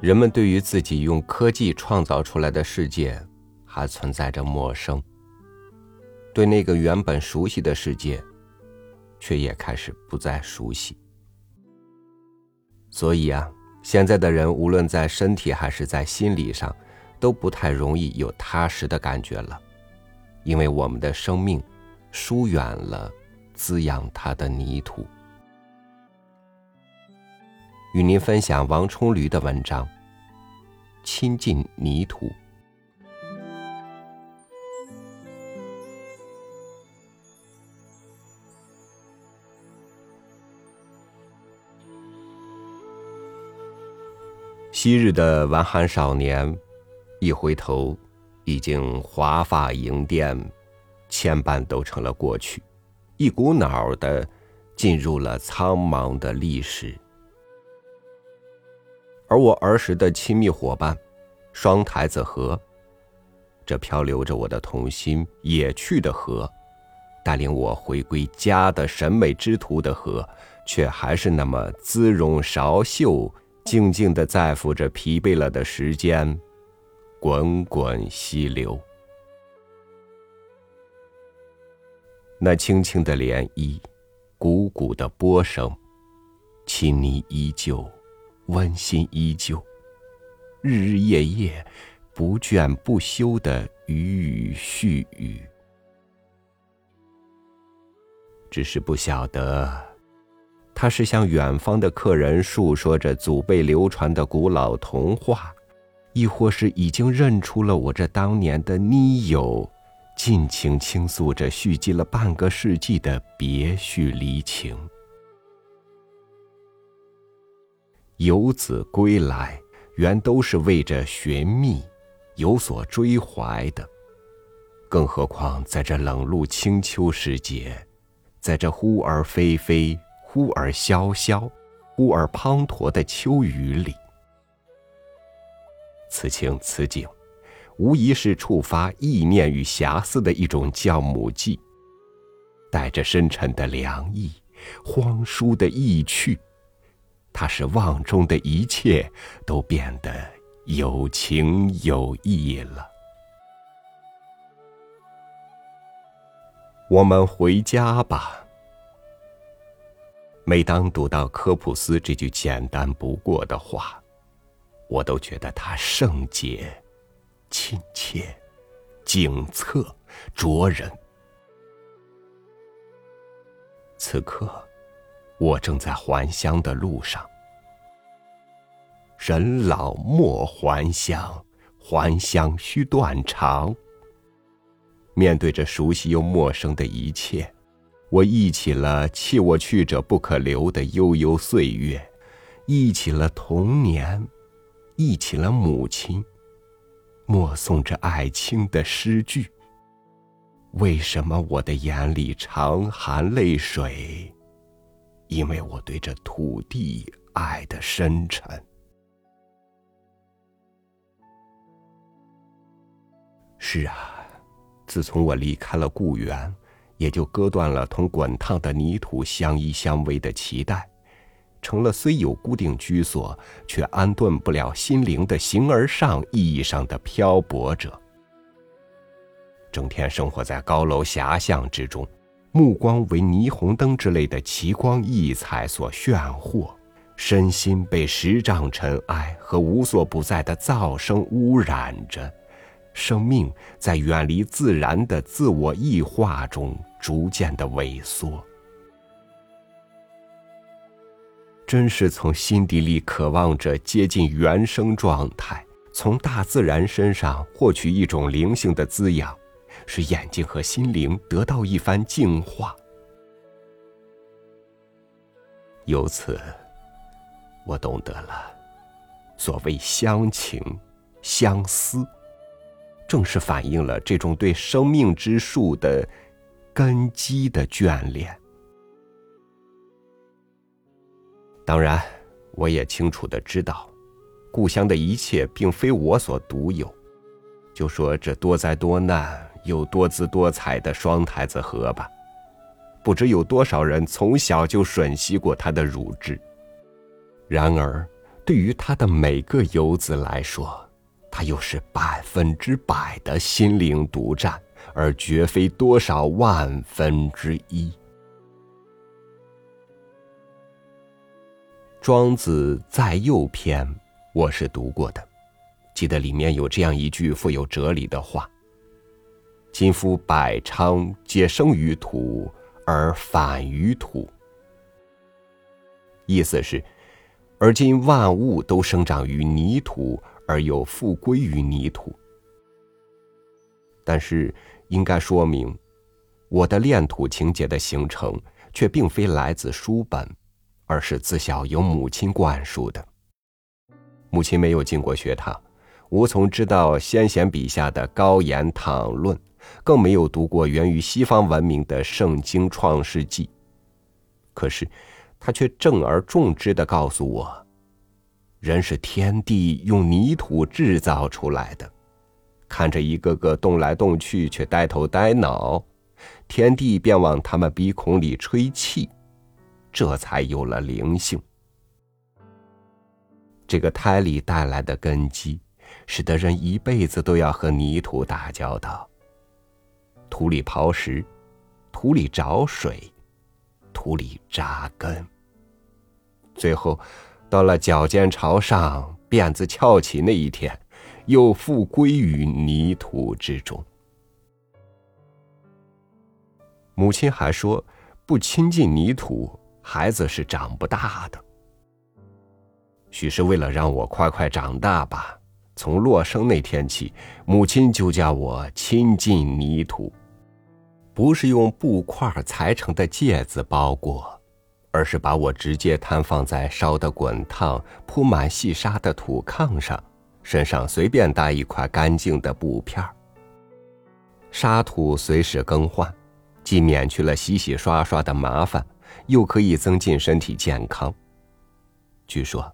人们对于自己用科技创造出来的世界还存在着陌生，对那个原本熟悉的世界，却也开始不再熟悉。所以啊，现在的人无论在身体还是在心理上，都不太容易有踏实的感觉了，因为我们的生命疏远了滋养它的泥土。与您分享王冲驴的文章《亲近泥土》。昔日的顽寒少年，一回头，已经华发银锭，牵绊都成了过去，一股脑的进入了苍茫的历史。而我儿时的亲密伙伴，双台子河，这漂流着我的童心野趣的河，带领我回归家的审美之途的河，却还是那么姿容韶秀。静静的在抚着疲惫了的时间，滚滚溪流。那轻轻的涟漪，汩汩的波声，亲昵依旧，温馨依旧，日日夜夜，不倦不休的语语絮语。只是不晓得。他是向远方的客人述说着祖辈流传的古老童话，亦或是已经认出了我这当年的妮友，尽情倾诉着蓄积了半个世纪的别绪离情。游子归来，原都是为着寻觅，有所追怀的，更何况在这冷露清秋时节，在这忽而霏霏。忽而萧萧，忽而滂沱的秋雨里，此情此景，无疑是触发意念与遐思的一种酵母剂，带着深沉的凉意，荒疏的意趣，它使望中的一切都变得有情有义了。我们回家吧。每当读到科普斯这句简单不过的话，我都觉得它圣洁、亲切、景色、灼人。此刻，我正在还乡的路上。人老莫还乡，还乡须断肠。面对着熟悉又陌生的一切。我忆起了弃我去者不可留的悠悠岁月，忆起了童年，忆起了母亲，默诵着爱卿的诗句。为什么我的眼里常含泪水？因为我对这土地爱的深沉。是啊，自从我离开了故园。也就割断了同滚烫的泥土相依相偎的脐带，成了虽有固定居所，却安顿不了心灵的形而上意义上的漂泊者。整天生活在高楼狭巷之中，目光为霓虹灯之类的奇光异彩所炫惑，身心被十丈尘埃和无所不在的噪声污染着。生命在远离自然的自我异化中逐渐的萎缩，真是从心底里渴望着接近原生状态，从大自然身上获取一种灵性的滋养，使眼睛和心灵得到一番净化。由此，我懂得了，所谓乡情、相思。正是反映了这种对生命之树的根基的眷恋。当然，我也清楚的知道，故乡的一切并非我所独有。就说这多灾多难有多姿多彩的双台子河吧，不知有多少人从小就吮吸过它的乳汁。然而。对于他的每个游子来说，他又是百分之百的心灵独占，而绝非多少万分之一。庄子在右篇，我是读过的，记得里面有这样一句富有哲理的话：“今夫百昌，皆生于土，而反于土。”意思是，而今万物都生长于泥土，而又复归于泥土。但是，应该说明，我的恋土情节的形成，却并非来自书本。而是自小由母亲灌输的。母亲没有进过学堂，无从知道先贤笔下的高言讨论，更没有读过源于西方文明的《圣经》《创世纪》。可是，他却正而重之的告诉我：人是天地用泥土制造出来的。看着一个个动来动去却呆头呆脑，天地便往他们鼻孔里吹气。这才有了灵性。这个胎里带来的根基，使得人一辈子都要和泥土打交道。土里刨食，土里找水，土里扎根。最后，到了脚尖朝上、辫子翘起那一天，又复归于泥土之中。母亲还说：“不亲近泥土。”孩子是长不大的，许是为了让我快快长大吧。从落生那天起，母亲就叫我亲近泥土，不是用布块裁成的戒子包裹，而是把我直接摊放在烧得滚烫、铺满细沙的土炕上，身上随便搭一块干净的布片沙土随时更换，既免去了洗洗刷刷的麻烦。又可以增进身体健康。据说，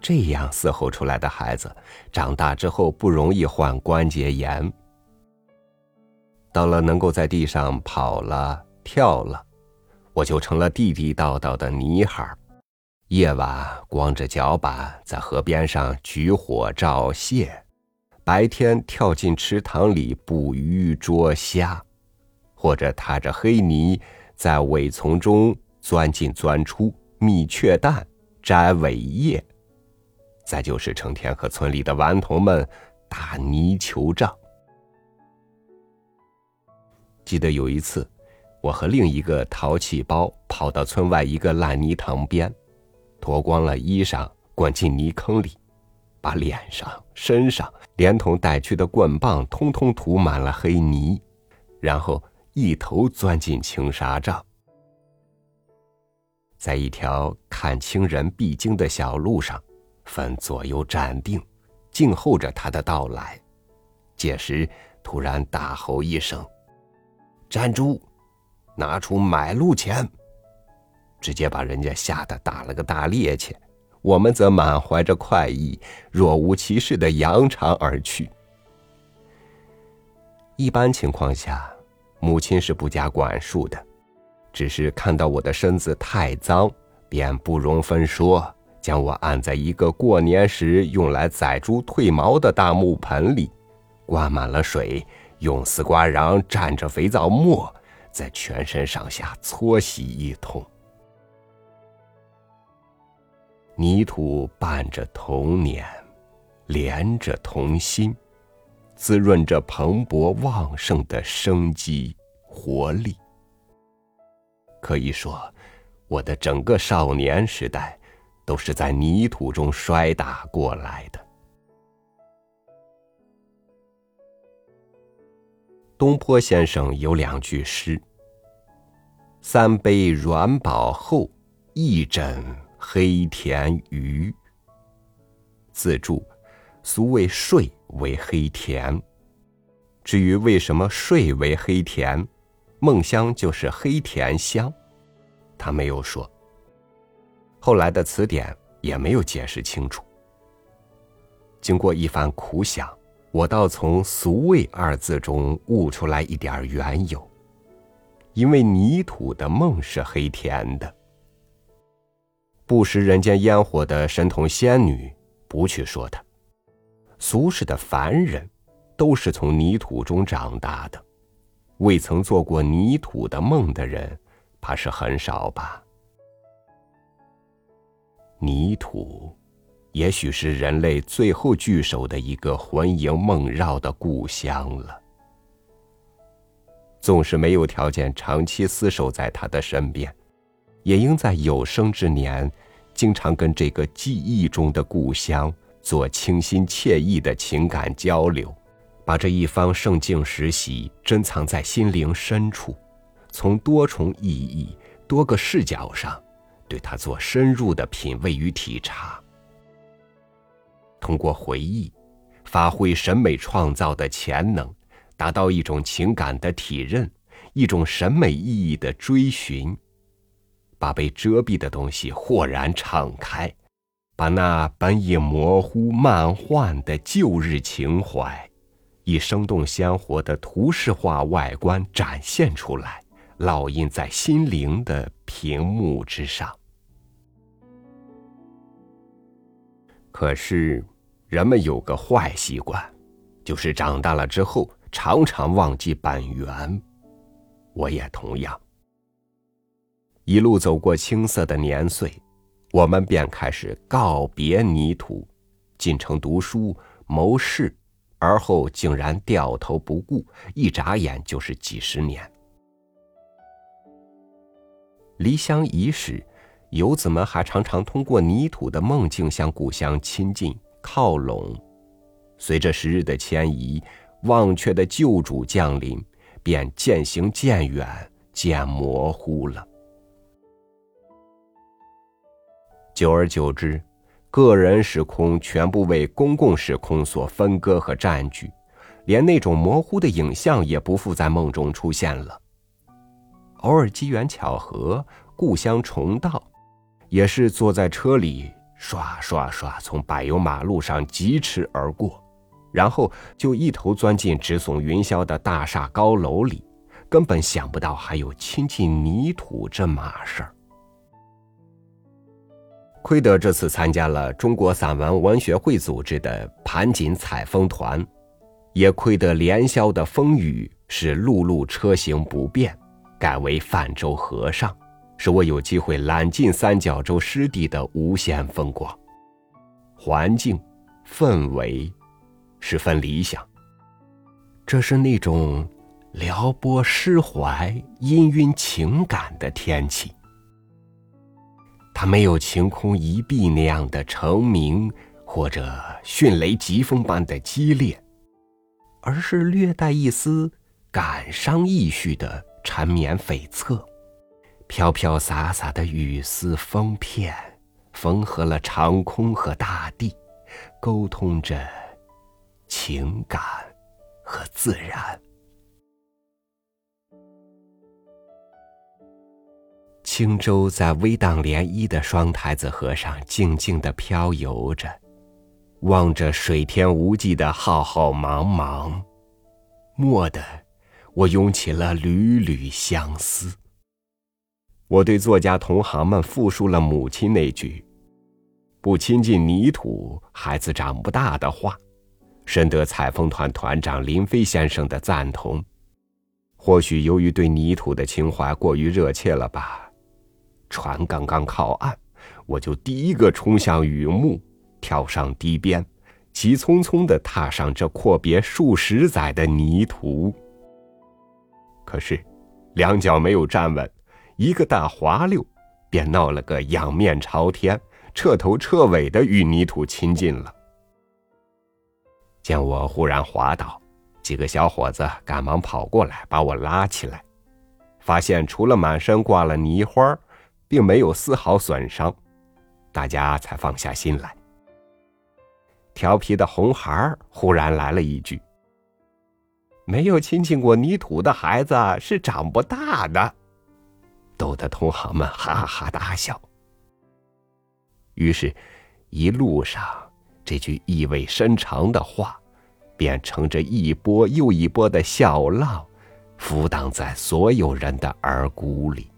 这样伺候出来的孩子，长大之后不容易患关节炎。到了能够在地上跑了、跳了，我就成了地地道道的泥孩儿。夜晚光着脚板在河边上举火照蟹，白天跳进池塘里捕鱼捉虾，或者踏着黑泥。在苇丛中钻进钻出，觅雀蛋，摘苇叶，再就是成天和村里的顽童们打泥球仗。记得有一次，我和另一个淘气包跑到村外一个烂泥塘边，脱光了衣裳，滚进泥坑里，把脸上、身上连同带去的棍棒通通涂满了黑泥，然后。一头钻进青纱帐，在一条看清人必经的小路上，分左右站定，静候着他的到来。届时，突然大吼一声：“站住！拿出买路钱！”直接把人家吓得打了个大趔趄。我们则满怀着快意，若无其事的扬长而去。一般情况下。母亲是不加管束的，只是看到我的身子太脏，便不容分说，将我按在一个过年时用来宰猪褪毛的大木盆里，灌满了水，用丝瓜瓤蘸着肥皂沫，在全身上下搓洗一通。泥土伴着童年，连着童心。滋润着蓬勃旺盛的生机活力。可以说，我的整个少年时代，都是在泥土中摔打过来的。东坡先生有两句诗：“三杯软饱后，一枕黑田鱼。”自注。俗谓睡为黑田，至于为什么睡为黑田，梦乡就是黑田乡，他没有说。后来的词典也没有解释清楚。经过一番苦想，我倒从“俗味”二字中悟出来一点缘由，因为泥土的梦是黑甜的。不食人间烟火的神童仙女，不去说他。俗世的凡人，都是从泥土中长大的，未曾做过泥土的梦的人，怕是很少吧。泥土，也许是人类最后聚首的一个魂萦梦绕的故乡了。纵使没有条件长期厮守在他的身边，也应在有生之年，经常跟这个记忆中的故乡做清新惬意的情感交流，把这一方圣境实习珍藏在心灵深处，从多重意义、多个视角上。对他做深入的品味与体察，通过回忆，发挥审美创造的潜能，达到一种情感的体认，一种审美意义的追寻，把被遮蔽的东西豁然敞开，把那本已模糊漫幻的旧日情怀，以生动鲜活的图式化外观展现出来。烙印在心灵的屏幕之上。可是，人们有个坏习惯，就是长大了之后常常忘记本源。我也同样。一路走过青涩的年岁，我们便开始告别泥土，进城读书谋事，而后竟然掉头不顾，一眨眼就是几十年。离乡已史，游子们还常常通过泥土的梦境向故乡亲近靠拢。随着时日的迁移，忘却的旧主降临，便渐行渐远，渐模糊了。久而久之，个人时空全部为公共时空所分割和占据，连那种模糊的影像也不复在梦中出现了。偶尔机缘巧合，故乡重到，也是坐在车里刷刷刷从柏油马路上疾驰而过，然后就一头钻进直耸云霄的大厦高楼里，根本想不到还有亲近泥土这码事儿。亏得这次参加了中国散文文学会组织的盘锦采风团，也亏得连宵的风雨使陆路车行不便。改为泛舟河上，使我有机会揽尽三角洲湿地的无限风光，环境、氛围十分理想。这是那种撩拨诗怀、氤氲情感的天气。它没有晴空一碧那样的澄明，或者迅雷疾风般的激烈，而是略带一丝感伤意绪的。缠绵悱恻，飘飘洒洒的雨丝风片，缝合了长空和大地，沟通着情感和自然。轻舟在微荡涟漪的双台子河上静静的漂游着，望着水天无际的浩浩茫茫，蓦地。我涌起了缕缕相思。我对作家同行们复述了母亲那句“不亲近泥土，孩子长不大”的话，深得采风团团长林飞先生的赞同。或许由于对泥土的情怀过于热切了吧，船刚刚靠岸，我就第一个冲向雨幕，跳上堤边，急匆匆地踏上这阔别数十载的泥土。可是，两脚没有站稳，一个大滑溜，便闹了个仰面朝天、彻头彻尾的与泥土亲近了。见我忽然滑倒，几个小伙子赶忙跑过来把我拉起来，发现除了满身挂了泥花，并没有丝毫损伤，大家才放下心来。调皮的红孩儿忽然来了一句。没有亲近过泥土的孩子是长不大的，逗得同行们哈哈大笑。于是，一路上这句意味深长的话，便乘着一波又一波的笑浪，浮荡在所有人的耳骨里。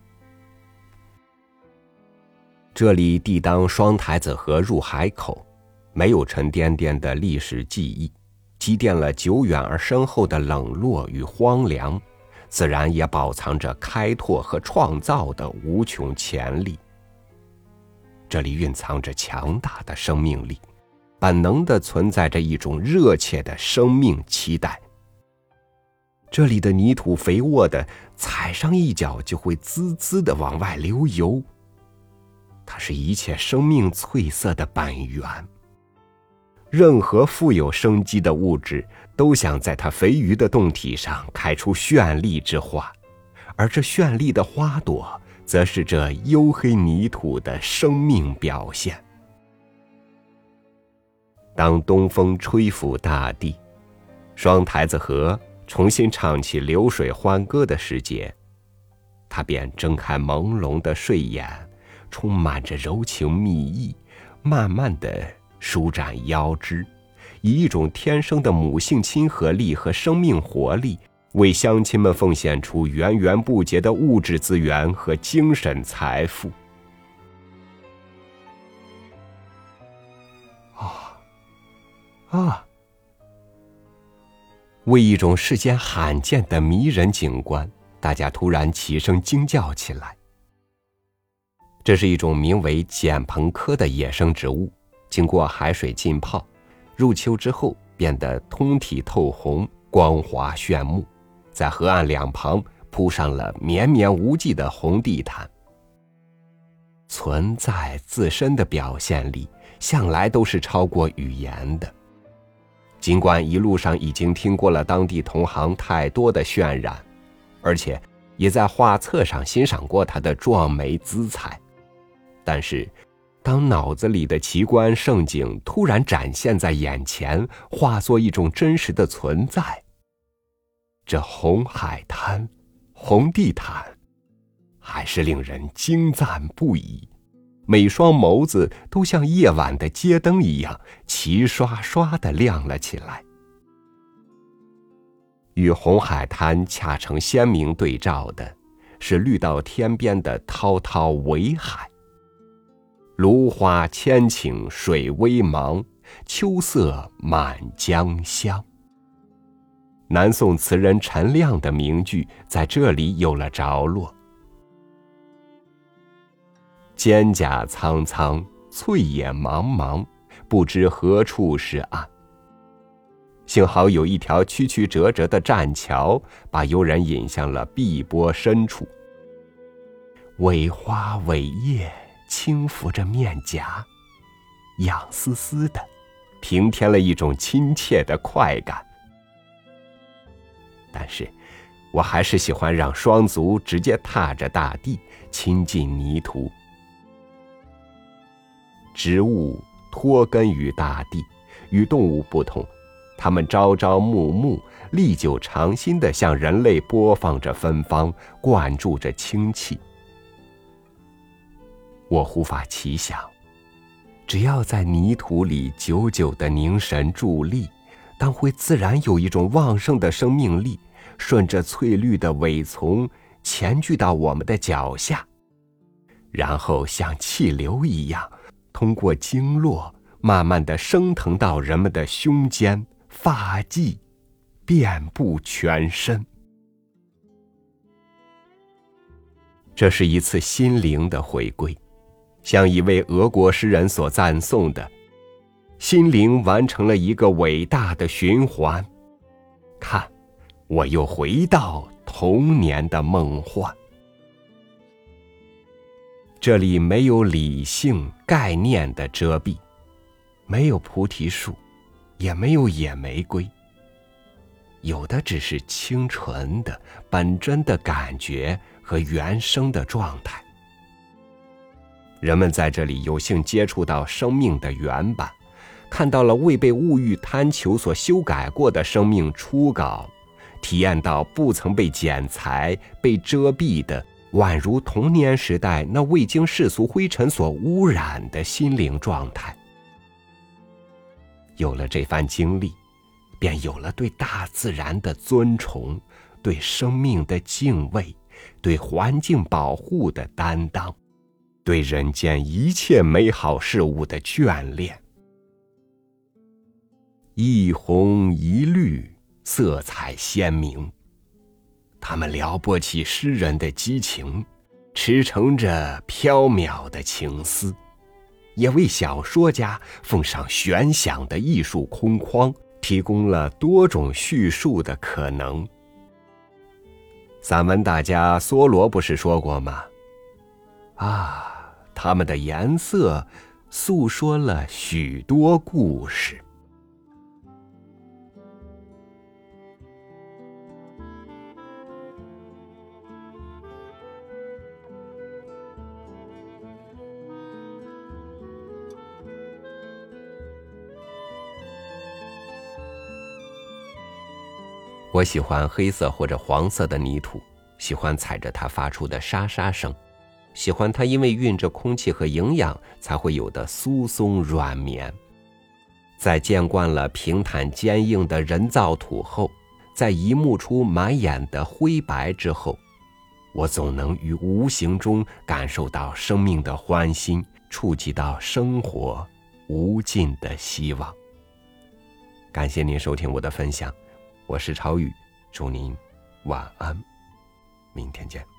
这里地当双台子河入海口，没有沉甸甸的历史记忆，积淀了久远而深厚的冷落与荒凉，自然也饱藏着开拓和创造的无穷潜力。这里蕴藏着强大的生命力，本能的存在着一种热切的生命期待。这里的泥土肥沃的，踩上一脚就会滋滋的往外流油。它是一切生命翠色的本源。任何富有生机的物质都想在它肥腴的洞体上开出绚丽之花，而这绚丽的花朵，则是这黝黑泥土的生命表现。当东风吹拂大地，双台子河。重新唱起流水欢歌的时节，他便睁开朦胧的睡眼，充满着柔情蜜意，慢慢的舒展腰肢，以一种天生的母性亲和力和生命活力，为乡亲们奉献出源源不竭的物质资源和精神财富。啊，啊！为一种世间罕见的迷人景观，大家突然齐声惊叫起来。这是一种名为碱蓬科的野生植物，经过海水浸泡，入秋之后变得通体透红、光滑炫目，在河岸两旁铺上了绵绵无际的红地毯。存在自身的表现力，向来都是超过语言的。尽管一路上已经听过了当地同行太多的渲染，而且也在画册上欣赏过它的壮美姿彩，但是，当脑子里的奇观盛景突然展现在眼前，化作一种真实的存在，这红海滩、红地毯，还是令人惊赞不已。每双眸子都像夜晚的街灯一样，齐刷刷的亮了起来。与红海滩恰成鲜明对照的，是绿到天边的滔滔伟海。芦花千顷水微茫，秋色满江香。南宋词人陈亮的名句在这里有了着落。蒹葭苍苍，翠野茫茫，不知何处是岸。幸好有一条曲曲折折的栈桥，把游人引向了碧波深处。苇花苇叶轻拂着面颊，痒丝丝的，平添了一种亲切的快感。但是，我还是喜欢让双足直接踏着大地，亲近泥土。植物脱根于大地，与动物不同，它们朝朝暮暮、历久常新的向人类播放着芬芳，灌注着清气。我忽发奇想：只要在泥土里久久的凝神伫立，当会自然有一种旺盛的生命力，顺着翠绿的苇丛前聚到我们的脚下，然后像气流一样。通过经络，慢慢的升腾到人们的胸间、发际，遍布全身。这是一次心灵的回归，像一位俄国诗人所赞颂的：“心灵完成了一个伟大的循环。”看，我又回到童年的梦幻。这里没有理性概念的遮蔽，没有菩提树，也没有野玫瑰。有的只是清纯的、本真的感觉和原生的状态。人们在这里有幸接触到生命的原版，看到了未被物欲贪求所修改过的生命初稿，体验到不曾被剪裁、被遮蔽的。宛如童年时代那未经世俗灰尘所污染的心灵状态。有了这番经历，便有了对大自然的尊崇，对生命的敬畏，对环境保护的担当，对人间一切美好事物的眷恋。一红一绿，色彩鲜明。他们撩拨起诗人的激情，驰骋着飘渺的情思，也为小说家奉上悬想的艺术空框，提供了多种叙述的可能。散文大家梭罗不是说过吗？啊，它们的颜色诉说了许多故事。我喜欢黑色或者黄色的泥土，喜欢踩着它发出的沙沙声，喜欢它因为蕴着空气和营养才会有的酥松软绵。在见惯了平坦坚硬的人造土后，在一目出满眼的灰白之后，我总能于无形中感受到生命的欢欣，触及到生活无尽的希望。感谢您收听我的分享。我是超宇，祝您晚安，明天见。